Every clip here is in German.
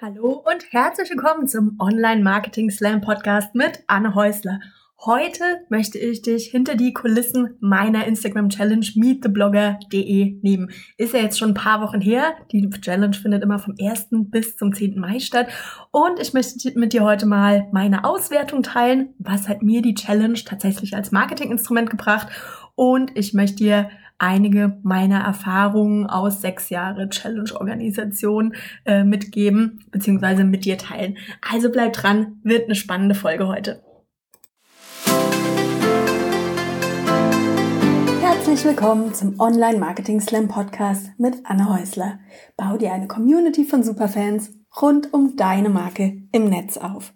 Hallo und herzlich willkommen zum Online Marketing Slam Podcast mit Anne Häusler. Heute möchte ich dich hinter die Kulissen meiner Instagram Challenge meettheblogger.de nehmen. Ist ja jetzt schon ein paar Wochen her. Die Challenge findet immer vom 1. bis zum 10. Mai statt. Und ich möchte mit dir heute mal meine Auswertung teilen. Was hat mir die Challenge tatsächlich als Marketinginstrument gebracht? Und ich möchte dir einige meiner Erfahrungen aus sechs Jahre Challenge-Organisation äh, mitgeben, beziehungsweise mit dir teilen. Also bleib dran, wird eine spannende Folge heute. Herzlich willkommen zum Online Marketing Slam Podcast mit Anne Häusler. Bau dir eine Community von Superfans rund um deine Marke im Netz auf.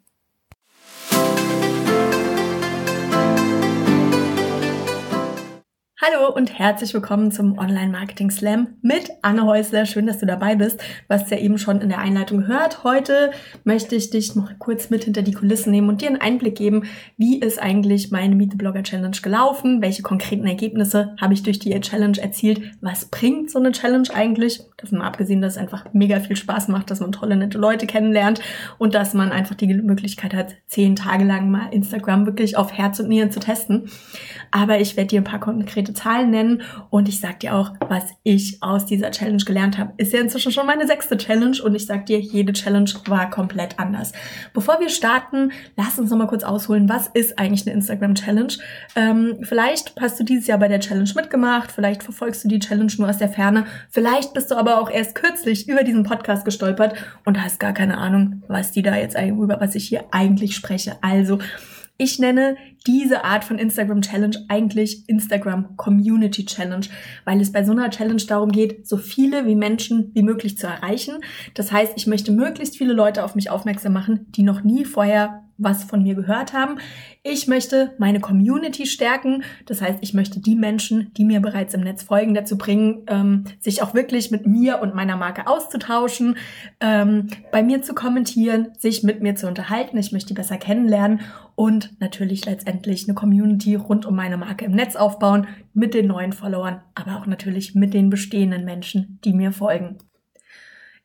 Hallo und herzlich willkommen zum Online Marketing Slam mit Anne Häusler. Schön, dass du dabei bist. Du hast ja eben schon in der Einleitung gehört. Heute möchte ich dich noch kurz mit hinter die Kulissen nehmen und dir einen Einblick geben, wie ist eigentlich meine Meet the Blogger Challenge gelaufen, welche konkreten Ergebnisse habe ich durch die Challenge erzielt, was bringt so eine Challenge eigentlich, davon abgesehen, dass es einfach mega viel Spaß macht, dass man tolle, nette Leute kennenlernt und dass man einfach die Möglichkeit hat, zehn Tage lang mal Instagram wirklich auf Herz und Nieren zu testen. Aber ich werde dir ein paar konkrete Zahlen nennen und ich sag dir auch, was ich aus dieser Challenge gelernt habe. Ist ja inzwischen schon meine sechste Challenge und ich sag dir, jede Challenge war komplett anders. Bevor wir starten, lass uns noch mal kurz ausholen, was ist eigentlich eine Instagram Challenge? Ähm, vielleicht hast du dieses Jahr bei der Challenge mitgemacht, vielleicht verfolgst du die Challenge nur aus der Ferne, vielleicht bist du aber auch erst kürzlich über diesen Podcast gestolpert und hast gar keine Ahnung, was die da jetzt über was ich hier eigentlich spreche. Also ich nenne diese Art von Instagram Challenge eigentlich Instagram Community Challenge, weil es bei so einer Challenge darum geht, so viele wie Menschen wie möglich zu erreichen. Das heißt, ich möchte möglichst viele Leute auf mich aufmerksam machen, die noch nie vorher was von mir gehört haben. Ich möchte meine Community stärken. Das heißt, ich möchte die Menschen, die mir bereits im Netz folgen, dazu bringen, ähm, sich auch wirklich mit mir und meiner Marke auszutauschen, ähm, bei mir zu kommentieren, sich mit mir zu unterhalten. Ich möchte die besser kennenlernen und natürlich letztendlich eine Community rund um meine Marke im Netz aufbauen mit den neuen Followern, aber auch natürlich mit den bestehenden Menschen, die mir folgen.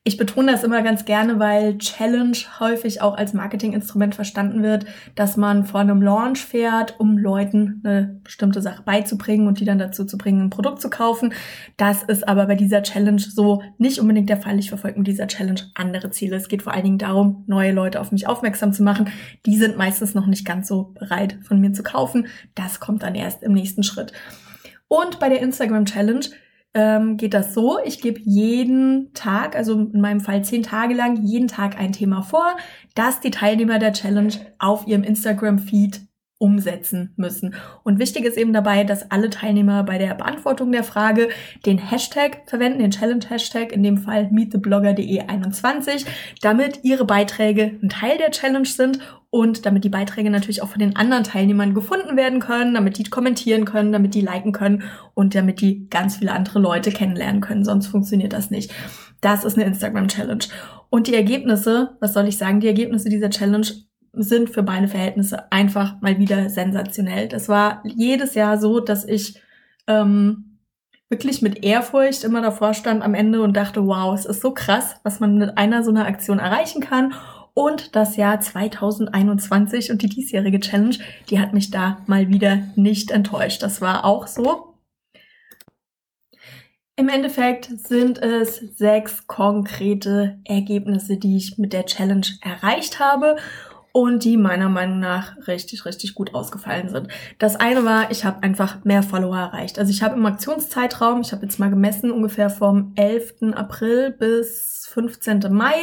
Ich betone das immer ganz gerne, weil Challenge häufig auch als Marketinginstrument verstanden wird, dass man vor einem Launch fährt, um Leuten eine bestimmte Sache beizubringen und die dann dazu zu bringen, ein Produkt zu kaufen. Das ist aber bei dieser Challenge so nicht unbedingt der Fall. Ich verfolge mit dieser Challenge andere Ziele. Es geht vor allen Dingen darum, neue Leute auf mich aufmerksam zu machen. Die sind meistens noch nicht ganz so bereit, von mir zu kaufen. Das kommt dann erst im nächsten Schritt. Und bei der Instagram Challenge ähm, geht das so, ich gebe jeden Tag, also in meinem Fall zehn Tage lang, jeden Tag ein Thema vor, das die Teilnehmer der Challenge auf ihrem Instagram-Feed umsetzen müssen. Und wichtig ist eben dabei, dass alle Teilnehmer bei der Beantwortung der Frage den Hashtag verwenden, den Challenge-Hashtag, in dem Fall meettheblogger.de21, damit ihre Beiträge ein Teil der Challenge sind und damit die Beiträge natürlich auch von den anderen Teilnehmern gefunden werden können, damit die kommentieren können, damit die liken können und damit die ganz viele andere Leute kennenlernen können. Sonst funktioniert das nicht. Das ist eine Instagram-Challenge. Und die Ergebnisse, was soll ich sagen, die Ergebnisse dieser Challenge sind für meine Verhältnisse einfach mal wieder sensationell. Das war jedes Jahr so, dass ich ähm, wirklich mit Ehrfurcht immer davor stand am Ende und dachte, wow, es ist so krass, was man mit einer so einer Aktion erreichen kann. Und das Jahr 2021 und die diesjährige Challenge, die hat mich da mal wieder nicht enttäuscht. Das war auch so. Im Endeffekt sind es sechs konkrete Ergebnisse, die ich mit der Challenge erreicht habe und die meiner Meinung nach richtig, richtig gut ausgefallen sind. Das eine war, ich habe einfach mehr Follower erreicht. Also ich habe im Aktionszeitraum, ich habe jetzt mal gemessen, ungefähr vom 11. April bis 15. Mai,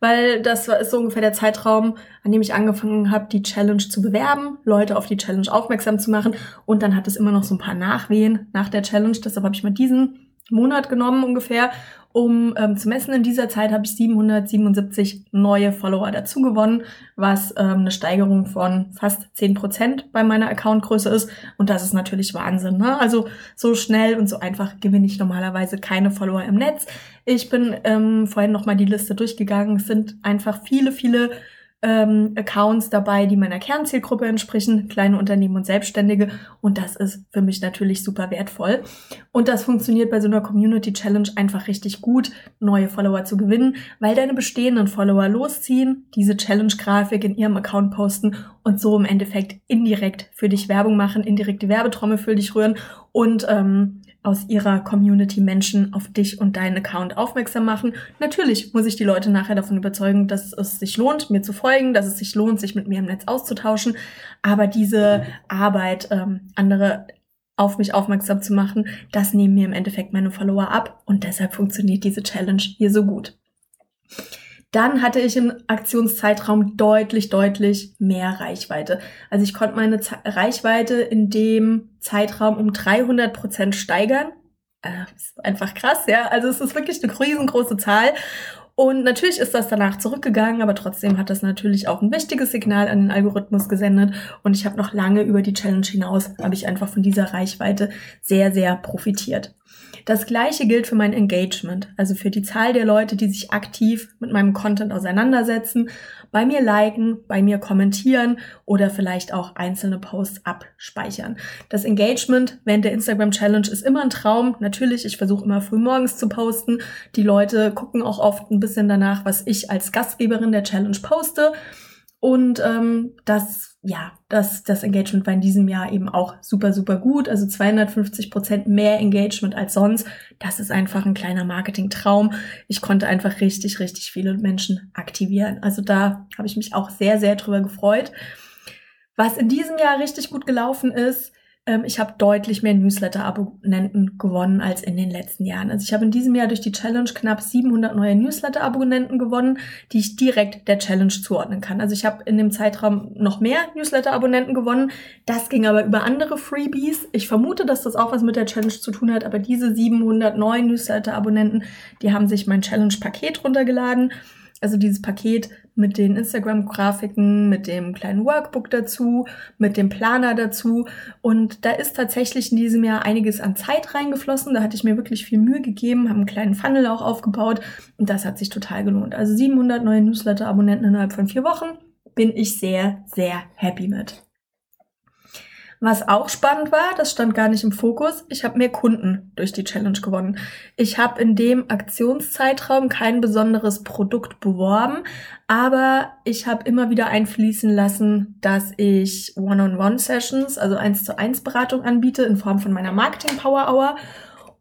weil das ist so ungefähr der Zeitraum, an dem ich angefangen habe, die Challenge zu bewerben, Leute auf die Challenge aufmerksam zu machen und dann hat es immer noch so ein paar Nachwehen nach der Challenge. Deshalb habe ich mal diesen Monat genommen ungefähr, um ähm, zu messen. In dieser Zeit habe ich 777 neue Follower dazu gewonnen, was ähm, eine Steigerung von fast 10% bei meiner Accountgröße ist. Und das ist natürlich Wahnsinn. Ne? Also so schnell und so einfach gewinne ich normalerweise keine Follower im Netz. Ich bin ähm, vorhin nochmal die Liste durchgegangen. Es sind einfach viele, viele ähm, Accounts dabei, die meiner Kernzielgruppe entsprechen, kleine Unternehmen und Selbstständige. Und das ist für mich natürlich super wertvoll. Und das funktioniert bei so einer Community Challenge einfach richtig gut, neue Follower zu gewinnen, weil deine bestehenden Follower losziehen, diese Challenge-Grafik in ihrem Account posten und so im Endeffekt indirekt für dich Werbung machen, indirekt die Werbetrommel für dich rühren und ähm, aus ihrer Community Menschen auf dich und deinen Account aufmerksam machen. Natürlich muss ich die Leute nachher davon überzeugen, dass es sich lohnt, mir zu folgen, dass es sich lohnt, sich mit mir im Netz auszutauschen. Aber diese Arbeit, ähm, andere auf mich aufmerksam zu machen, das nehmen mir im Endeffekt meine Follower ab und deshalb funktioniert diese Challenge hier so gut. Dann hatte ich im Aktionszeitraum deutlich, deutlich mehr Reichweite. Also ich konnte meine Z Reichweite in dem Zeitraum um 300 Prozent steigern. Äh, ist einfach krass, ja. Also es ist wirklich eine riesengroße Zahl. Und natürlich ist das danach zurückgegangen, aber trotzdem hat das natürlich auch ein wichtiges Signal an den Algorithmus gesendet. Und ich habe noch lange über die Challenge hinaus, habe ich einfach von dieser Reichweite sehr, sehr profitiert. Das gleiche gilt für mein Engagement, also für die Zahl der Leute, die sich aktiv mit meinem Content auseinandersetzen, bei mir liken, bei mir kommentieren oder vielleicht auch einzelne Posts abspeichern. Das Engagement während der Instagram Challenge ist immer ein Traum. Natürlich, ich versuche immer früh morgens zu posten. Die Leute gucken auch oft ein bisschen danach, was ich als Gastgeberin der Challenge poste. Und ähm, das, ja, das, das Engagement war in diesem Jahr eben auch super, super gut. Also 250 Prozent mehr Engagement als sonst. Das ist einfach ein kleiner Marketing-Traum. Ich konnte einfach richtig, richtig viele Menschen aktivieren. Also da habe ich mich auch sehr, sehr drüber gefreut. Was in diesem Jahr richtig gut gelaufen ist, ähm, ich habe deutlich mehr Newsletter-Abonnenten gewonnen als in den letzten Jahren. Also ich habe in diesem Jahr durch die Challenge knapp 700 neue Newsletter-Abonnenten gewonnen, die ich direkt der Challenge zuordnen kann. Also ich habe in dem Zeitraum noch mehr Newsletter-Abonnenten gewonnen. Das ging aber über andere Freebies. Ich vermute, dass das auch was mit der Challenge zu tun hat, aber diese 700 neuen Newsletter-Abonnenten, die haben sich mein Challenge-Paket runtergeladen. Also dieses Paket mit den Instagram-Grafiken, mit dem kleinen Workbook dazu, mit dem Planer dazu. Und da ist tatsächlich in diesem Jahr einiges an Zeit reingeflossen. Da hatte ich mir wirklich viel Mühe gegeben, habe einen kleinen Funnel auch aufgebaut und das hat sich total gelohnt. Also 700 neue Newsletter-Abonnenten innerhalb von vier Wochen bin ich sehr, sehr happy mit. Was auch spannend war, das stand gar nicht im Fokus, ich habe mehr Kunden durch die Challenge gewonnen. Ich habe in dem Aktionszeitraum kein besonderes Produkt beworben, aber ich habe immer wieder einfließen lassen, dass ich One-on-One-Sessions, also 1 zu 1 Beratung anbiete in Form von meiner Marketing Power Hour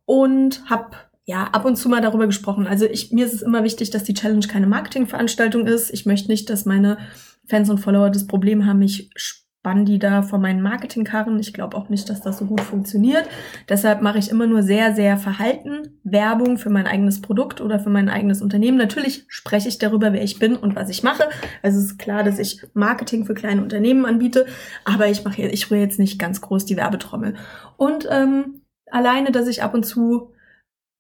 und habe ja, ab und zu mal darüber gesprochen. Also ich, mir ist es immer wichtig, dass die Challenge keine Marketingveranstaltung ist. Ich möchte nicht, dass meine Fans und Follower das Problem haben, mich bann die da von meinen Marketingkarren. Ich glaube auch nicht, dass das so gut funktioniert. Deshalb mache ich immer nur sehr, sehr verhalten Werbung für mein eigenes Produkt oder für mein eigenes Unternehmen. Natürlich spreche ich darüber, wer ich bin und was ich mache. Also es ist klar, dass ich Marketing für kleine Unternehmen anbiete, aber ich mache, ich rühre jetzt nicht ganz groß die Werbetrommel. Und ähm, alleine, dass ich ab und zu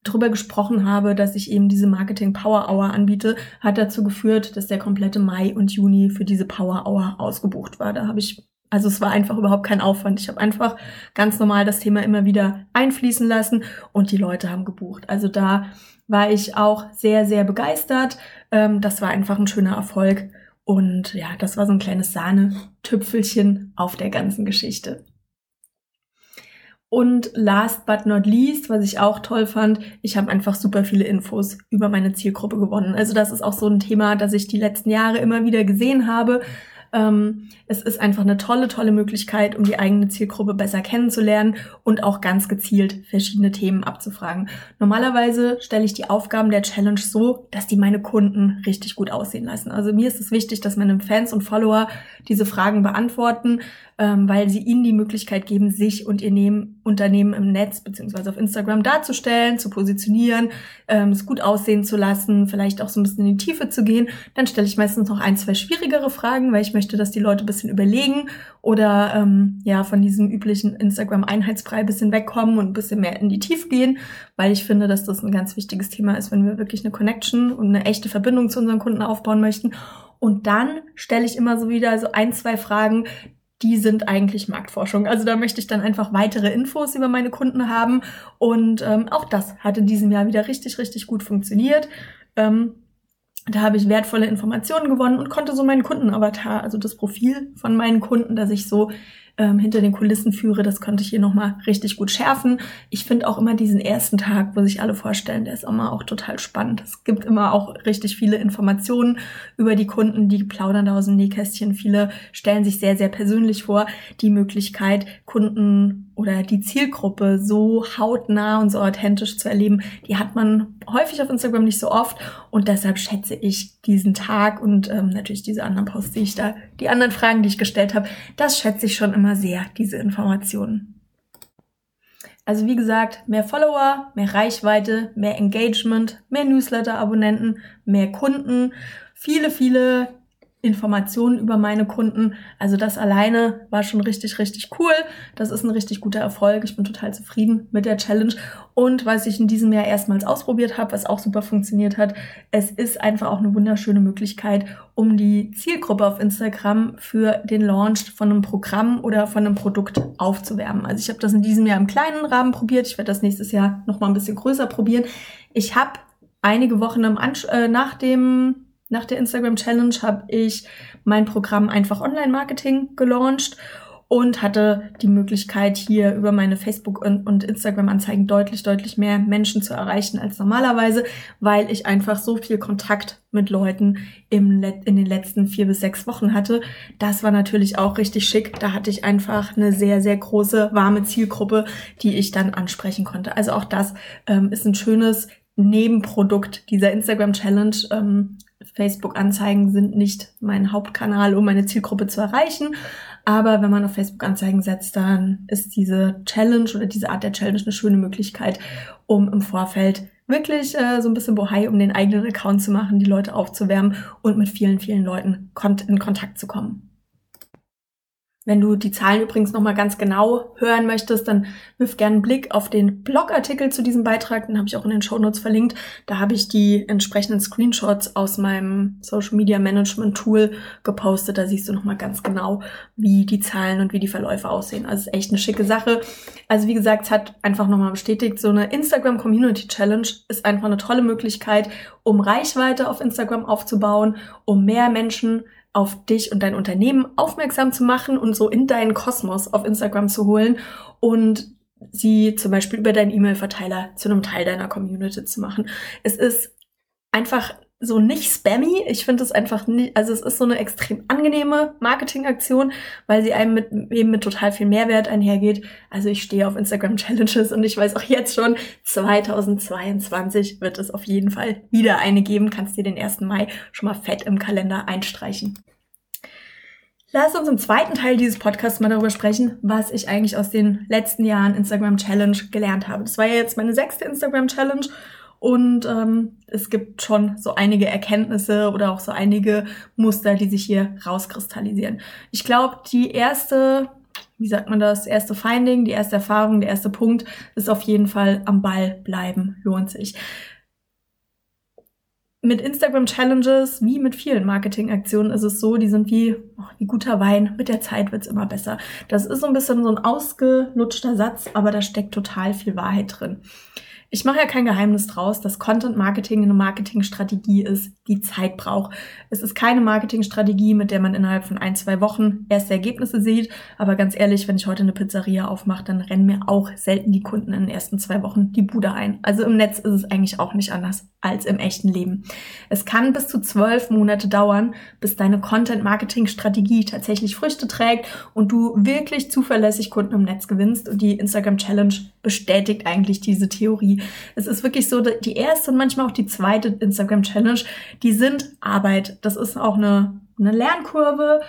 drüber gesprochen habe, dass ich eben diese Marketing Power Hour anbiete, hat dazu geführt, dass der komplette Mai und Juni für diese Power Hour ausgebucht war. Da habe ich also es war einfach überhaupt kein Aufwand. Ich habe einfach ganz normal das Thema immer wieder einfließen lassen und die Leute haben gebucht. Also da war ich auch sehr, sehr begeistert. Ähm, das war einfach ein schöner Erfolg. Und ja, das war so ein kleines Sahnetüpfelchen auf der ganzen Geschichte. Und last but not least, was ich auch toll fand, ich habe einfach super viele Infos über meine Zielgruppe gewonnen. Also das ist auch so ein Thema, das ich die letzten Jahre immer wieder gesehen habe. Ähm, es ist einfach eine tolle, tolle Möglichkeit, um die eigene Zielgruppe besser kennenzulernen und auch ganz gezielt verschiedene Themen abzufragen. Normalerweise stelle ich die Aufgaben der Challenge so, dass die meine Kunden richtig gut aussehen lassen. Also mir ist es wichtig, dass meine Fans und Follower diese Fragen beantworten, ähm, weil sie ihnen die Möglichkeit geben, sich und ihr Nehmen, Unternehmen im Netz beziehungsweise auf Instagram darzustellen, zu positionieren, ähm, es gut aussehen zu lassen, vielleicht auch so ein bisschen in die Tiefe zu gehen. Dann stelle ich meistens noch ein, zwei schwierigere Fragen, weil ich möchte, dass die Leute ein bisschen überlegen oder ähm, ja von diesem üblichen Instagram-Einheitsbrei ein bisschen wegkommen und ein bisschen mehr in die Tiefe gehen, weil ich finde, dass das ein ganz wichtiges Thema ist, wenn wir wirklich eine Connection und eine echte Verbindung zu unseren Kunden aufbauen möchten. Und dann stelle ich immer so wieder so ein, zwei Fragen, die sind eigentlich Marktforschung. Also da möchte ich dann einfach weitere Infos über meine Kunden haben. Und ähm, auch das hat in diesem Jahr wieder richtig, richtig gut funktioniert. Ähm, Da habe ich wertvolle Informationen gewonnen und konnte so meinen Kundenavatar, also das Profil von meinen Kunden, das ich so ähm, hinter den Kulissen führe, das konnte ich hier nochmal richtig gut schärfen. Ich finde auch immer diesen ersten Tag, wo sich alle vorstellen, der ist immer auch total spannend. Es gibt immer auch richtig viele Informationen über die Kunden, die plaudern da aus dem Nähkästchen. Viele stellen sich sehr, sehr persönlich vor. Die Möglichkeit, Kunden oder die Zielgruppe so hautnah und so authentisch zu erleben, die hat man häufig auf Instagram nicht so oft und deshalb schätze ich diesen Tag und ähm, natürlich diese anderen Posts, die ich da, die anderen Fragen, die ich gestellt habe, das schätze ich schon immer sehr, diese Informationen. Also wie gesagt, mehr Follower, mehr Reichweite, mehr Engagement, mehr Newsletter-Abonnenten, mehr Kunden, viele, viele Informationen über meine Kunden. Also das alleine war schon richtig, richtig cool. Das ist ein richtig guter Erfolg. Ich bin total zufrieden mit der Challenge. Und was ich in diesem Jahr erstmals ausprobiert habe, was auch super funktioniert hat, es ist einfach auch eine wunderschöne Möglichkeit, um die Zielgruppe auf Instagram für den Launch von einem Programm oder von einem Produkt aufzuwärmen. Also ich habe das in diesem Jahr im kleinen Rahmen probiert. Ich werde das nächstes Jahr noch mal ein bisschen größer probieren. Ich habe einige Wochen im äh, nach dem nach der Instagram Challenge habe ich mein Programm einfach Online-Marketing gelauncht und hatte die Möglichkeit, hier über meine Facebook- und Instagram-Anzeigen deutlich, deutlich mehr Menschen zu erreichen als normalerweise, weil ich einfach so viel Kontakt mit Leuten im in den letzten vier bis sechs Wochen hatte. Das war natürlich auch richtig schick. Da hatte ich einfach eine sehr, sehr große, warme Zielgruppe, die ich dann ansprechen konnte. Also auch das ähm, ist ein schönes Nebenprodukt dieser Instagram Challenge. Ähm, Facebook-Anzeigen sind nicht mein Hauptkanal, um meine Zielgruppe zu erreichen. Aber wenn man auf Facebook-Anzeigen setzt, dann ist diese Challenge oder diese Art der Challenge eine schöne Möglichkeit, um im Vorfeld wirklich äh, so ein bisschen Bohai um den eigenen Account zu machen, die Leute aufzuwärmen und mit vielen, vielen Leuten in Kontakt zu kommen. Wenn du die Zahlen übrigens nochmal ganz genau hören möchtest, dann wirf gerne einen Blick auf den Blogartikel zu diesem Beitrag. Den habe ich auch in den Show Notes verlinkt. Da habe ich die entsprechenden Screenshots aus meinem Social Media Management Tool gepostet. Da siehst du nochmal ganz genau, wie die Zahlen und wie die Verläufe aussehen. Also ist echt eine schicke Sache. Also wie gesagt, es hat einfach nochmal bestätigt, so eine Instagram Community Challenge ist einfach eine tolle Möglichkeit, um Reichweite auf Instagram aufzubauen, um mehr Menschen auf dich und dein Unternehmen aufmerksam zu machen und so in deinen Kosmos auf Instagram zu holen und sie zum Beispiel über deinen E-Mail-Verteiler zu einem Teil deiner Community zu machen. Es ist einfach so nicht spammy. Ich finde es einfach nicht, also es ist so eine extrem angenehme Marketingaktion, weil sie einem mit, eben mit total viel Mehrwert einhergeht. Also ich stehe auf Instagram Challenges und ich weiß auch jetzt schon, 2022 wird es auf jeden Fall wieder eine geben. Kannst dir den 1. Mai schon mal fett im Kalender einstreichen. Lass uns im zweiten Teil dieses Podcasts mal darüber sprechen, was ich eigentlich aus den letzten Jahren Instagram Challenge gelernt habe. Das war ja jetzt meine sechste Instagram Challenge und ähm, es gibt schon so einige Erkenntnisse oder auch so einige Muster, die sich hier rauskristallisieren. Ich glaube, die erste, wie sagt man das, erste Finding, die erste Erfahrung, der erste Punkt ist auf jeden Fall am Ball bleiben, lohnt sich. Mit Instagram Challenges, wie mit vielen Marketingaktionen, ist es so, die sind wie, oh, wie guter Wein. Mit der Zeit wird's immer besser. Das ist so ein bisschen so ein ausgelutschter Satz, aber da steckt total viel Wahrheit drin. Ich mache ja kein Geheimnis draus, dass Content Marketing eine Marketingstrategie ist, die Zeit braucht. Es ist keine Marketingstrategie, mit der man innerhalb von ein, zwei Wochen erste Ergebnisse sieht. Aber ganz ehrlich, wenn ich heute eine Pizzeria aufmache, dann rennen mir auch selten die Kunden in den ersten zwei Wochen die Bude ein. Also im Netz ist es eigentlich auch nicht anders als im echten Leben. Es kann bis zu zwölf Monate dauern, bis deine Content-Marketing-Strategie tatsächlich Früchte trägt und du wirklich zuverlässig Kunden im Netz gewinnst. Und die Instagram Challenge bestätigt eigentlich diese Theorie. Es ist wirklich so, die erste und manchmal auch die zweite Instagram Challenge, die sind Arbeit. Das ist auch eine, eine Lernkurve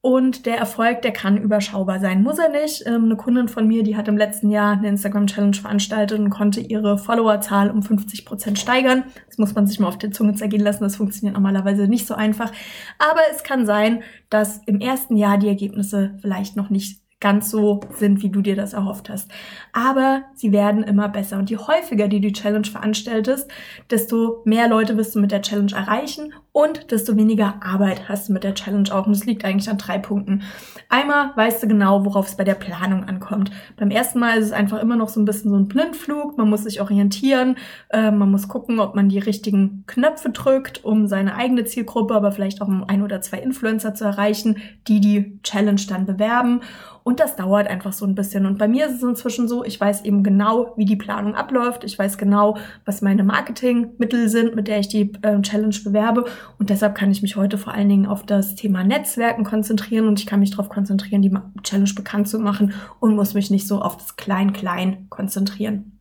und der Erfolg, der kann überschaubar sein. Muss er nicht. Ähm, eine Kundin von mir, die hat im letzten Jahr eine Instagram-Challenge veranstaltet und konnte ihre Followerzahl um 50 Prozent steigern. Das muss man sich mal auf der Zunge zergehen lassen. Das funktioniert normalerweise nicht so einfach. Aber es kann sein, dass im ersten Jahr die Ergebnisse vielleicht noch nicht ganz so sind, wie du dir das erhofft hast. Aber sie werden immer besser. Und je häufiger du die Challenge veranstaltest, desto mehr Leute wirst du mit der Challenge erreichen und desto weniger Arbeit hast du mit der Challenge auch. Und es liegt eigentlich an drei Punkten. Einmal weißt du genau, worauf es bei der Planung ankommt. Beim ersten Mal ist es einfach immer noch so ein bisschen so ein Blindflug. Man muss sich orientieren. Äh, man muss gucken, ob man die richtigen Knöpfe drückt, um seine eigene Zielgruppe, aber vielleicht auch um ein oder zwei Influencer zu erreichen, die die Challenge dann bewerben. Und das dauert einfach so ein bisschen. Und bei mir ist es inzwischen so, ich weiß eben genau, wie die Planung abläuft. Ich weiß genau, was meine Marketingmittel sind, mit der ich die äh, Challenge bewerbe. Und deshalb kann ich mich heute vor allen Dingen auf das Thema Netzwerken konzentrieren und ich kann mich darauf konzentrieren, die Challenge bekannt zu machen und muss mich nicht so auf das Klein-Klein konzentrieren.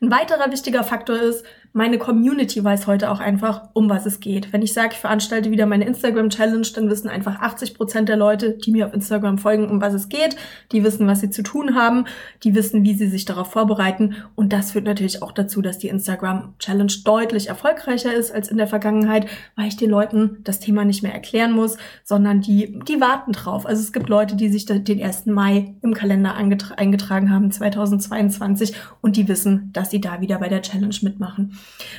Ein weiterer wichtiger Faktor ist, meine Community weiß heute auch einfach, um was es geht. Wenn ich sage, ich veranstalte wieder meine Instagram-Challenge, dann wissen einfach 80 Prozent der Leute, die mir auf Instagram folgen, um was es geht. Die wissen, was sie zu tun haben. Die wissen, wie sie sich darauf vorbereiten. Und das führt natürlich auch dazu, dass die Instagram-Challenge deutlich erfolgreicher ist als in der Vergangenheit, weil ich den Leuten das Thema nicht mehr erklären muss, sondern die, die warten drauf. Also es gibt Leute, die sich den 1. Mai im Kalender eingetragen haben, 2022, und die wissen, dass sie da wieder bei der Challenge mitmachen.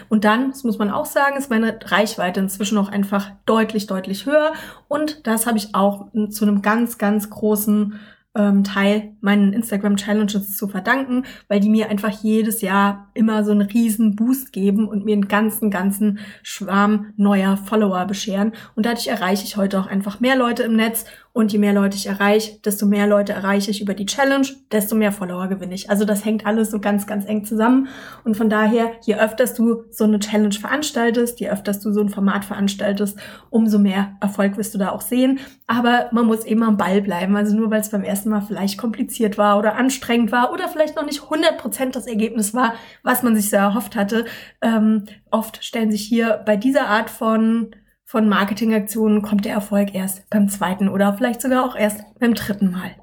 Und dann, das muss man auch sagen, ist meine Reichweite inzwischen auch einfach deutlich, deutlich höher. Und das habe ich auch zu einem ganz, ganz großen ähm, Teil meinen Instagram Challenges zu verdanken, weil die mir einfach jedes Jahr immer so einen riesen Boost geben und mir einen ganzen, ganzen Schwarm neuer Follower bescheren. Und dadurch erreiche ich heute auch einfach mehr Leute im Netz und je mehr Leute ich erreiche, desto mehr Leute erreiche ich über die Challenge, desto mehr Follower gewinne ich. Also das hängt alles so ganz, ganz eng zusammen. Und von daher, je öfters du so eine Challenge veranstaltest, je öfters du so ein Format veranstaltest, umso mehr Erfolg wirst du da auch sehen. Aber man muss eben am Ball bleiben. Also nur weil es beim ersten Mal vielleicht kompliziert war oder anstrengend war oder vielleicht noch nicht 100% das Ergebnis war, was man sich so erhofft hatte. Ähm, oft stellen sich hier bei dieser Art von von Marketingaktionen kommt der Erfolg erst beim zweiten oder vielleicht sogar auch erst beim dritten Mal.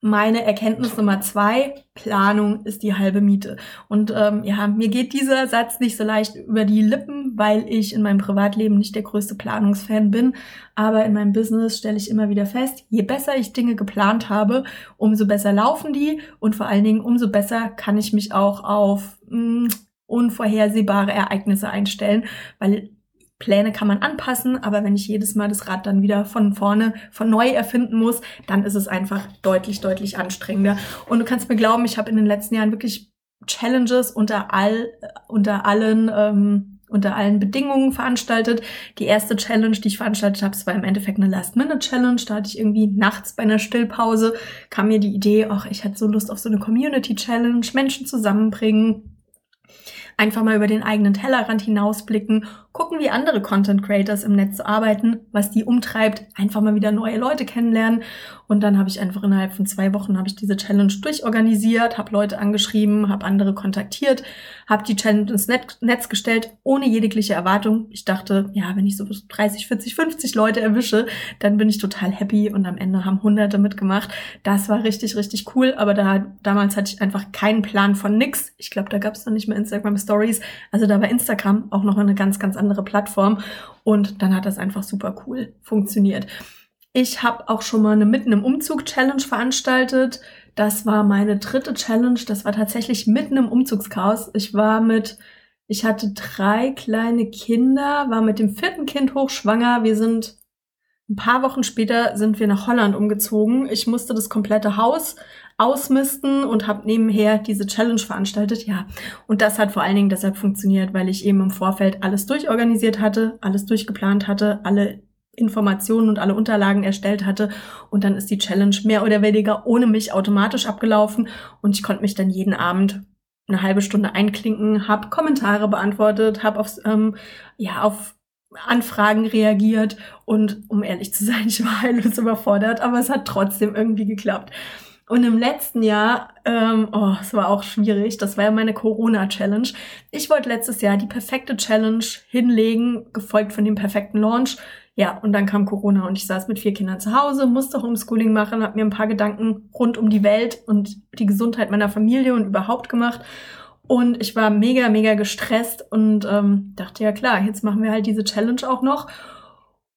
Meine Erkenntnis Nummer zwei, Planung ist die halbe Miete. Und ähm, ja, mir geht dieser Satz nicht so leicht über die Lippen, weil ich in meinem Privatleben nicht der größte Planungsfan bin. Aber in meinem Business stelle ich immer wieder fest, je besser ich Dinge geplant habe, umso besser laufen die und vor allen Dingen umso besser kann ich mich auch auf mh, hm, unvorhersehbare Ereignisse einstellen, weil Pläne kann man anpassen, aber wenn ich jedes Mal das Rad dann wieder von vorne, von neu erfinden muss, dann ist es einfach deutlich, deutlich anstrengender. Und du kannst mir glauben, ich habe in den letzten Jahren wirklich Challenges unter all, unter allen, ähm, unter allen Bedingungen veranstaltet. Die erste Challenge, die ich veranstaltet habe, war im Endeffekt eine Last-Minute-Challenge. Da hatte ich irgendwie nachts bei einer Stillpause, kam mir die Idee, ach, ich hatte so Lust auf so eine Community-Challenge, Menschen zusammenbringen einfach mal über den eigenen Tellerrand hinausblicken gucken, wie andere Content Creators im Netz arbeiten, was die umtreibt, einfach mal wieder neue Leute kennenlernen. Und dann habe ich einfach innerhalb von zwei Wochen habe ich diese Challenge durchorganisiert, habe Leute angeschrieben, habe andere kontaktiert, habe die Challenge ins Netz gestellt, ohne jegliche Erwartung. Ich dachte, ja, wenn ich so 30, 40, 50 Leute erwische, dann bin ich total happy und am Ende haben Hunderte mitgemacht. Das war richtig, richtig cool, aber da damals hatte ich einfach keinen Plan von nix. Ich glaube, da gab es noch nicht mehr Instagram Stories. Also da war Instagram auch noch eine ganz, ganz andere Plattform. Und dann hat das einfach super cool funktioniert. Ich habe auch schon mal eine mitten im Umzug Challenge veranstaltet. Das war meine dritte Challenge. Das war tatsächlich mitten im Umzugschaos. Ich war mit, ich hatte drei kleine Kinder, war mit dem vierten Kind hochschwanger. Wir sind ein paar Wochen später sind wir nach Holland umgezogen. Ich musste das komplette Haus ausmisten und habe nebenher diese Challenge veranstaltet. Ja, und das hat vor allen Dingen deshalb funktioniert, weil ich eben im Vorfeld alles durchorganisiert hatte, alles durchgeplant hatte, alle Informationen und alle Unterlagen erstellt hatte. Und dann ist die Challenge mehr oder weniger ohne mich automatisch abgelaufen. Und ich konnte mich dann jeden Abend eine halbe Stunde einklinken, habe Kommentare beantwortet, habe auf ähm, ja auf Anfragen reagiert. Und um ehrlich zu sein, ich war heillos überfordert, aber es hat trotzdem irgendwie geklappt. Und im letzten Jahr, ähm, oh, es war auch schwierig, das war ja meine Corona-Challenge. Ich wollte letztes Jahr die perfekte Challenge hinlegen, gefolgt von dem perfekten Launch. Ja, und dann kam Corona und ich saß mit vier Kindern zu Hause, musste Homeschooling machen, habe mir ein paar Gedanken rund um die Welt und die Gesundheit meiner Familie und überhaupt gemacht. Und ich war mega, mega gestresst und ähm, dachte, ja klar, jetzt machen wir halt diese Challenge auch noch.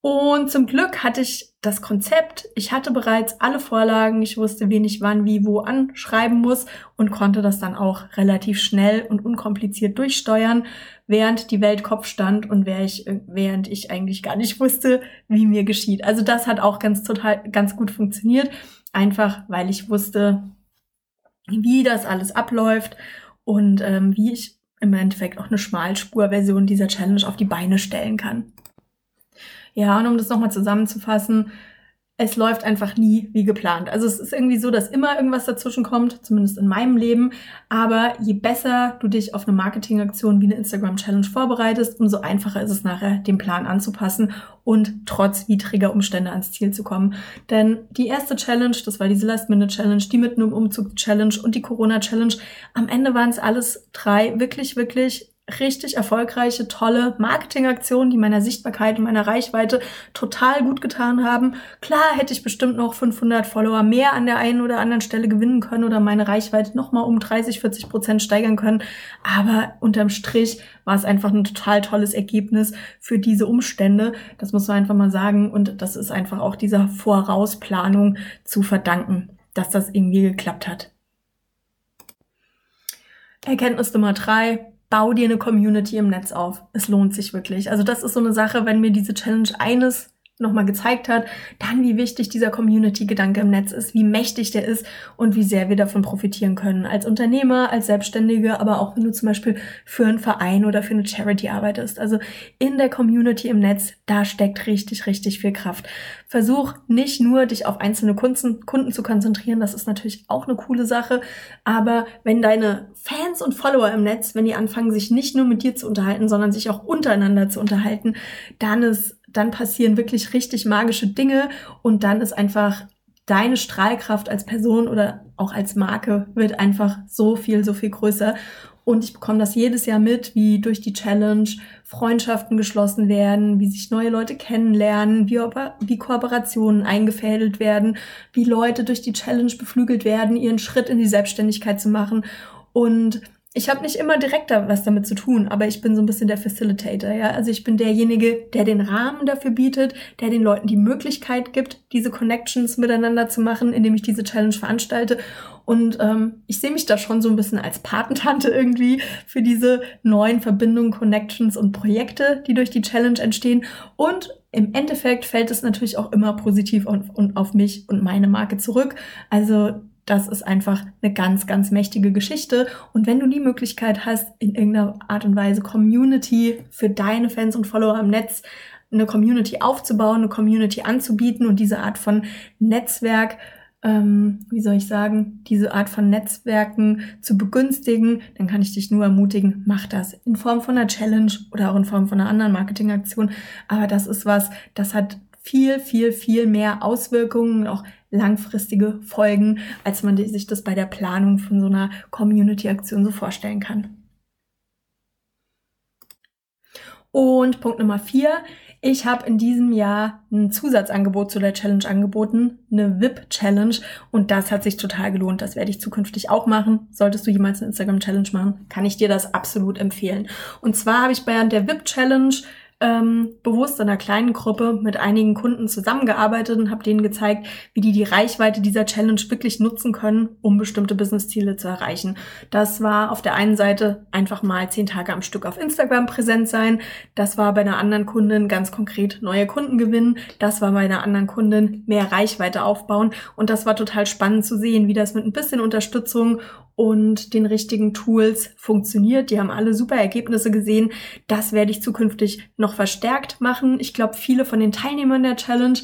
Und zum Glück hatte ich das Konzept, ich hatte bereits alle Vorlagen, ich wusste, wen ich wann, wie, wo anschreiben muss und konnte das dann auch relativ schnell und unkompliziert durchsteuern, während die Welt Kopf stand und während ich eigentlich gar nicht wusste, wie mir geschieht. Also das hat auch ganz total, ganz gut funktioniert, einfach weil ich wusste, wie das alles abläuft und ähm, wie ich im Endeffekt auch eine Schmalspur-Version dieser Challenge auf die Beine stellen kann. Ja, und um das nochmal zusammenzufassen, es läuft einfach nie wie geplant. Also es ist irgendwie so, dass immer irgendwas dazwischen kommt, zumindest in meinem Leben. Aber je besser du dich auf eine Marketingaktion wie eine Instagram Challenge vorbereitest, umso einfacher ist es nachher, den Plan anzupassen und trotz widriger Umstände ans Ziel zu kommen. Denn die erste Challenge, das war diese Last-Minute-Challenge, die mitten im Umzug-Challenge und die Corona-Challenge, am Ende waren es alles drei wirklich, wirklich richtig erfolgreiche, tolle Marketingaktionen, die meiner Sichtbarkeit und meiner Reichweite total gut getan haben. Klar hätte ich bestimmt noch 500 Follower mehr an der einen oder anderen Stelle gewinnen können oder meine Reichweite nochmal um 30, 40 Prozent steigern können. Aber unterm Strich war es einfach ein total tolles Ergebnis für diese Umstände. Das muss man einfach mal sagen. Und das ist einfach auch dieser Vorausplanung zu verdanken, dass das irgendwie geklappt hat. Erkenntnis Nummer drei bau dir eine Community im Netz auf. Es lohnt sich wirklich. Also das ist so eine Sache, wenn mir diese Challenge eines nochmal gezeigt hat, dann wie wichtig dieser Community-Gedanke im Netz ist, wie mächtig der ist und wie sehr wir davon profitieren können. Als Unternehmer, als Selbstständige, aber auch wenn du zum Beispiel für einen Verein oder für eine Charity arbeitest. Also in der Community im Netz, da steckt richtig, richtig viel Kraft. Versuch nicht nur, dich auf einzelne Kunden, Kunden zu konzentrieren. Das ist natürlich auch eine coole Sache. Aber wenn deine Fans und Follower im Netz, wenn die anfangen, sich nicht nur mit dir zu unterhalten, sondern sich auch untereinander zu unterhalten, dann ist dann passieren wirklich richtig magische Dinge und dann ist einfach deine Strahlkraft als Person oder auch als Marke wird einfach so viel, so viel größer. Und ich bekomme das jedes Jahr mit, wie durch die Challenge Freundschaften geschlossen werden, wie sich neue Leute kennenlernen, wie, wie Kooperationen eingefädelt werden, wie Leute durch die Challenge beflügelt werden, ihren Schritt in die Selbstständigkeit zu machen. Und ich habe nicht immer direkt da was damit zu tun, aber ich bin so ein bisschen der Facilitator, ja. Also ich bin derjenige, der den Rahmen dafür bietet, der den Leuten die Möglichkeit gibt, diese Connections miteinander zu machen, indem ich diese Challenge veranstalte. Und ähm, ich sehe mich da schon so ein bisschen als Patentante irgendwie für diese neuen Verbindungen, Connections und Projekte, die durch die Challenge entstehen. Und im Endeffekt fällt es natürlich auch immer positiv auf, auf mich und meine Marke zurück. Also das ist einfach eine ganz, ganz mächtige Geschichte. Und wenn du die Möglichkeit hast, in irgendeiner Art und Weise Community für deine Fans und Follower im Netz, eine Community aufzubauen, eine Community anzubieten und diese Art von Netzwerk, ähm, wie soll ich sagen, diese Art von Netzwerken zu begünstigen, dann kann ich dich nur ermutigen, mach das in Form von einer Challenge oder auch in Form von einer anderen Marketingaktion. Aber das ist was, das hat viel, viel, viel mehr Auswirkungen, auch langfristige Folgen, als man sich das bei der Planung von so einer Community-Aktion so vorstellen kann. Und Punkt Nummer vier. Ich habe in diesem Jahr ein Zusatzangebot zu der Challenge angeboten, eine VIP-Challenge. Und das hat sich total gelohnt. Das werde ich zukünftig auch machen. Solltest du jemals eine Instagram-Challenge machen, kann ich dir das absolut empfehlen. Und zwar habe ich bei der VIP-Challenge ähm, bewusst in einer kleinen Gruppe mit einigen Kunden zusammengearbeitet und habe denen gezeigt, wie die die Reichweite dieser Challenge wirklich nutzen können, um bestimmte Business-Ziele zu erreichen. Das war auf der einen Seite einfach mal zehn Tage am Stück auf Instagram präsent sein. Das war bei einer anderen Kundin ganz konkret neue Kunden gewinnen. Das war bei einer anderen Kundin mehr Reichweite aufbauen. Und das war total spannend zu sehen, wie das mit ein bisschen Unterstützung und den richtigen Tools funktioniert. Die haben alle super Ergebnisse gesehen. Das werde ich zukünftig noch verstärkt machen. Ich glaube, viele von den Teilnehmern der Challenge,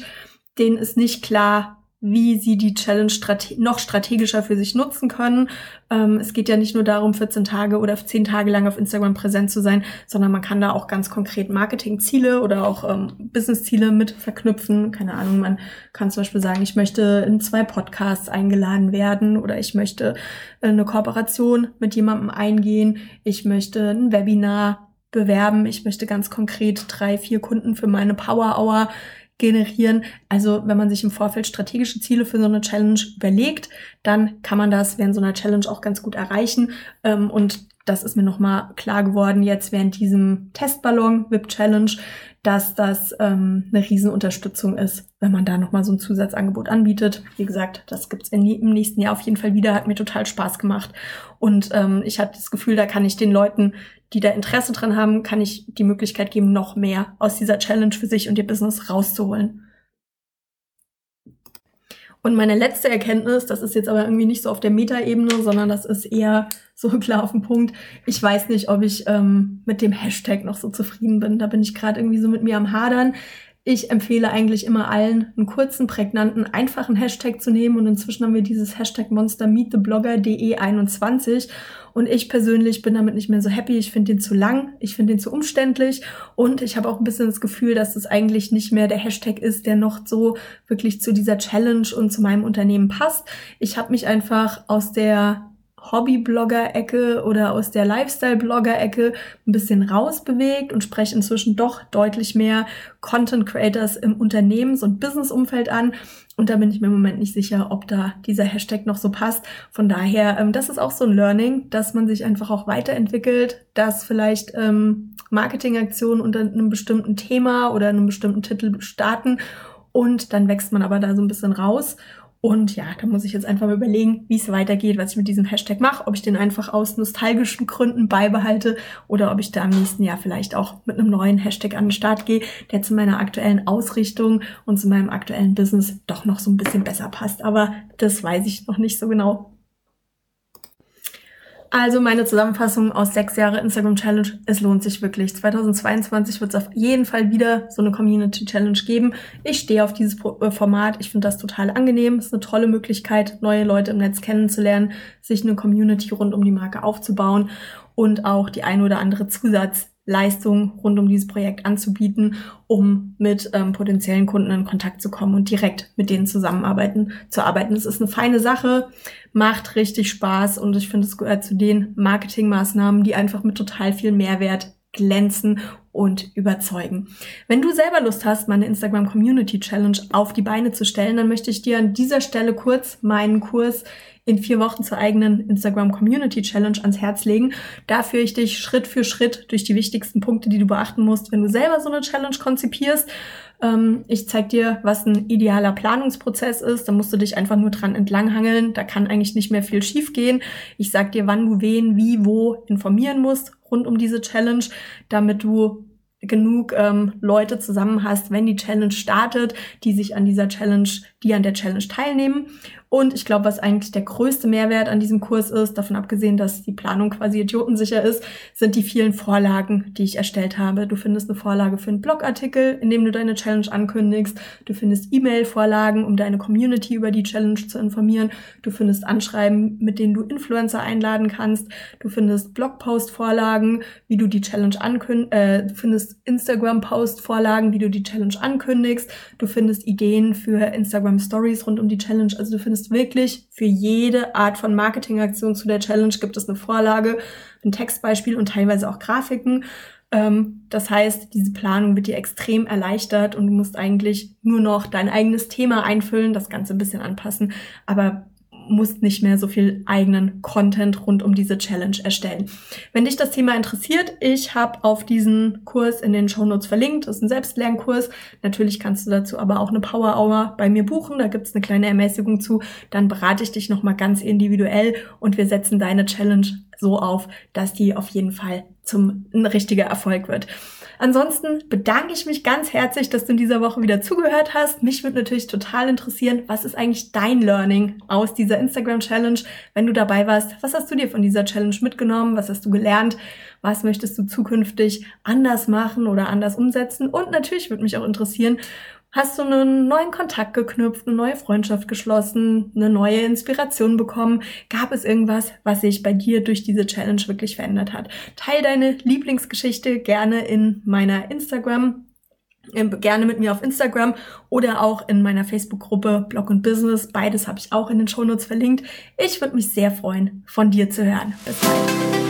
denen ist nicht klar, wie sie die Challenge strate noch strategischer für sich nutzen können. Ähm, es geht ja nicht nur darum, 14 Tage oder 10 Tage lang auf Instagram präsent zu sein, sondern man kann da auch ganz konkret Marketingziele oder auch ähm, Businessziele mit verknüpfen. Keine Ahnung, man kann zum Beispiel sagen, ich möchte in zwei Podcasts eingeladen werden oder ich möchte äh, eine Kooperation mit jemandem eingehen, ich möchte ein Webinar bewerben, ich möchte ganz konkret drei, vier Kunden für meine Power Hour generieren. Also wenn man sich im Vorfeld strategische Ziele für so eine Challenge überlegt, dann kann man das während so einer Challenge auch ganz gut erreichen. Ähm, und das ist mir nochmal klar geworden jetzt während diesem Testballon VIP Challenge, dass das ähm, eine Riesenunterstützung ist, wenn man da nochmal so ein Zusatzangebot anbietet. Wie gesagt, das gibt's im nächsten Jahr auf jeden Fall wieder. Hat mir total Spaß gemacht. Und ähm, ich hatte das Gefühl, da kann ich den Leuten, die da Interesse dran haben, kann ich die Möglichkeit geben, noch mehr aus dieser Challenge für sich und ihr Business rauszuholen. Und meine letzte Erkenntnis, das ist jetzt aber irgendwie nicht so auf der Metaebene, sondern das ist eher so klar auf den Punkt. Ich weiß nicht, ob ich ähm, mit dem Hashtag noch so zufrieden bin. Da bin ich gerade irgendwie so mit mir am Hadern. Ich empfehle eigentlich immer allen, einen kurzen, prägnanten, einfachen Hashtag zu nehmen. Und inzwischen haben wir dieses Hashtag Monster Meet the Blogger.de 21. Und ich persönlich bin damit nicht mehr so happy. Ich finde den zu lang, ich finde den zu umständlich. Und ich habe auch ein bisschen das Gefühl, dass es eigentlich nicht mehr der Hashtag ist, der noch so wirklich zu dieser Challenge und zu meinem Unternehmen passt. Ich habe mich einfach aus der Hobby-Blogger-Ecke oder aus der Lifestyle-Blogger-Ecke ein bisschen rausbewegt und spreche inzwischen doch deutlich mehr Content-Creators im Unternehmens- und Business-Umfeld an. Und da bin ich mir im Moment nicht sicher, ob da dieser Hashtag noch so passt. Von daher, ähm, das ist auch so ein Learning, dass man sich einfach auch weiterentwickelt, dass vielleicht ähm, Marketingaktionen unter einem bestimmten Thema oder einem bestimmten Titel starten und dann wächst man aber da so ein bisschen raus und ja, da muss ich jetzt einfach mal überlegen, wie es weitergeht, was ich mit diesem Hashtag mache, ob ich den einfach aus nostalgischen Gründen beibehalte oder ob ich da im nächsten Jahr vielleicht auch mit einem neuen Hashtag an den Start gehe, der zu meiner aktuellen Ausrichtung und zu meinem aktuellen Business doch noch so ein bisschen besser passt. Aber das weiß ich noch nicht so genau. Also meine Zusammenfassung aus sechs Jahre Instagram Challenge, es lohnt sich wirklich. 2022 wird es auf jeden Fall wieder so eine Community Challenge geben. Ich stehe auf dieses äh, Format, ich finde das total angenehm. Es ist eine tolle Möglichkeit, neue Leute im Netz kennenzulernen, sich eine Community rund um die Marke aufzubauen und auch die ein oder andere Zusatz Leistung rund um dieses Projekt anzubieten, um mit ähm, potenziellen Kunden in Kontakt zu kommen und direkt mit denen zusammenarbeiten, zu arbeiten. Es ist eine feine Sache, macht richtig Spaß und ich finde, es gehört zu den Marketingmaßnahmen, die einfach mit total viel Mehrwert glänzen und überzeugen. Wenn du selber Lust hast, meine Instagram Community Challenge auf die Beine zu stellen, dann möchte ich dir an dieser Stelle kurz meinen Kurs in vier Wochen zur eigenen Instagram Community Challenge ans Herz legen. Da führe ich dich Schritt für Schritt durch die wichtigsten Punkte, die du beachten musst, wenn du selber so eine Challenge konzipierst. Ähm, ich zeige dir, was ein idealer Planungsprozess ist. Da musst du dich einfach nur dran entlanghangeln. Da kann eigentlich nicht mehr viel schiefgehen. Ich sag dir, wann du wen, wie, wo informieren musst rund um diese Challenge, damit du genug ähm, Leute zusammen hast, wenn die Challenge startet, die sich an dieser Challenge, die an der Challenge teilnehmen. Und ich glaube, was eigentlich der größte Mehrwert an diesem Kurs ist, davon abgesehen, dass die Planung quasi idiotensicher ist, sind die vielen Vorlagen, die ich erstellt habe. Du findest eine Vorlage für einen Blogartikel, in dem du deine Challenge ankündigst. Du findest E-Mail-Vorlagen, um deine Community über die Challenge zu informieren. Du findest Anschreiben, mit denen du Influencer einladen kannst. Du findest Blogpost-Vorlagen, wie du die Challenge ankündigst. Äh, du findest Instagram-Post-Vorlagen, wie du die Challenge ankündigst. Du findest Ideen für Instagram-Stories rund um die Challenge. Also du findest findest wirklich für jede Art von Marketingaktion zu der Challenge gibt es eine Vorlage, ein Textbeispiel und teilweise auch Grafiken. Ähm, das heißt, diese Planung wird dir extrem erleichtert und du musst eigentlich nur noch dein eigenes Thema einfüllen, das Ganze ein bisschen anpassen. Aber musst nicht mehr so viel eigenen Content rund um diese Challenge erstellen. Wenn dich das Thema interessiert, ich habe auf diesen Kurs in den Shownotes verlinkt. Das ist ein Selbstlernkurs. Natürlich kannst du dazu aber auch eine Power Hour bei mir buchen. Da gibt's eine kleine Ermäßigung zu. Dann berate ich dich nochmal ganz individuell und wir setzen deine Challenge so auf, dass die auf jeden Fall zum ein richtiger Erfolg wird. Ansonsten bedanke ich mich ganz herzlich, dass du in dieser Woche wieder zugehört hast. Mich würde natürlich total interessieren, was ist eigentlich dein Learning aus dieser Instagram Challenge, wenn du dabei warst? Was hast du dir von dieser Challenge mitgenommen? Was hast du gelernt? Was möchtest du zukünftig anders machen oder anders umsetzen? Und natürlich würde mich auch interessieren, Hast du einen neuen Kontakt geknüpft, eine neue Freundschaft geschlossen, eine neue Inspiration bekommen? Gab es irgendwas, was sich bei dir durch diese Challenge wirklich verändert hat? Teil deine Lieblingsgeschichte gerne in meiner Instagram äh, gerne mit mir auf Instagram oder auch in meiner Facebook-Gruppe Blog und Business. Beides habe ich auch in den Shownotes verlinkt. Ich würde mich sehr freuen, von dir zu hören. Bis bald.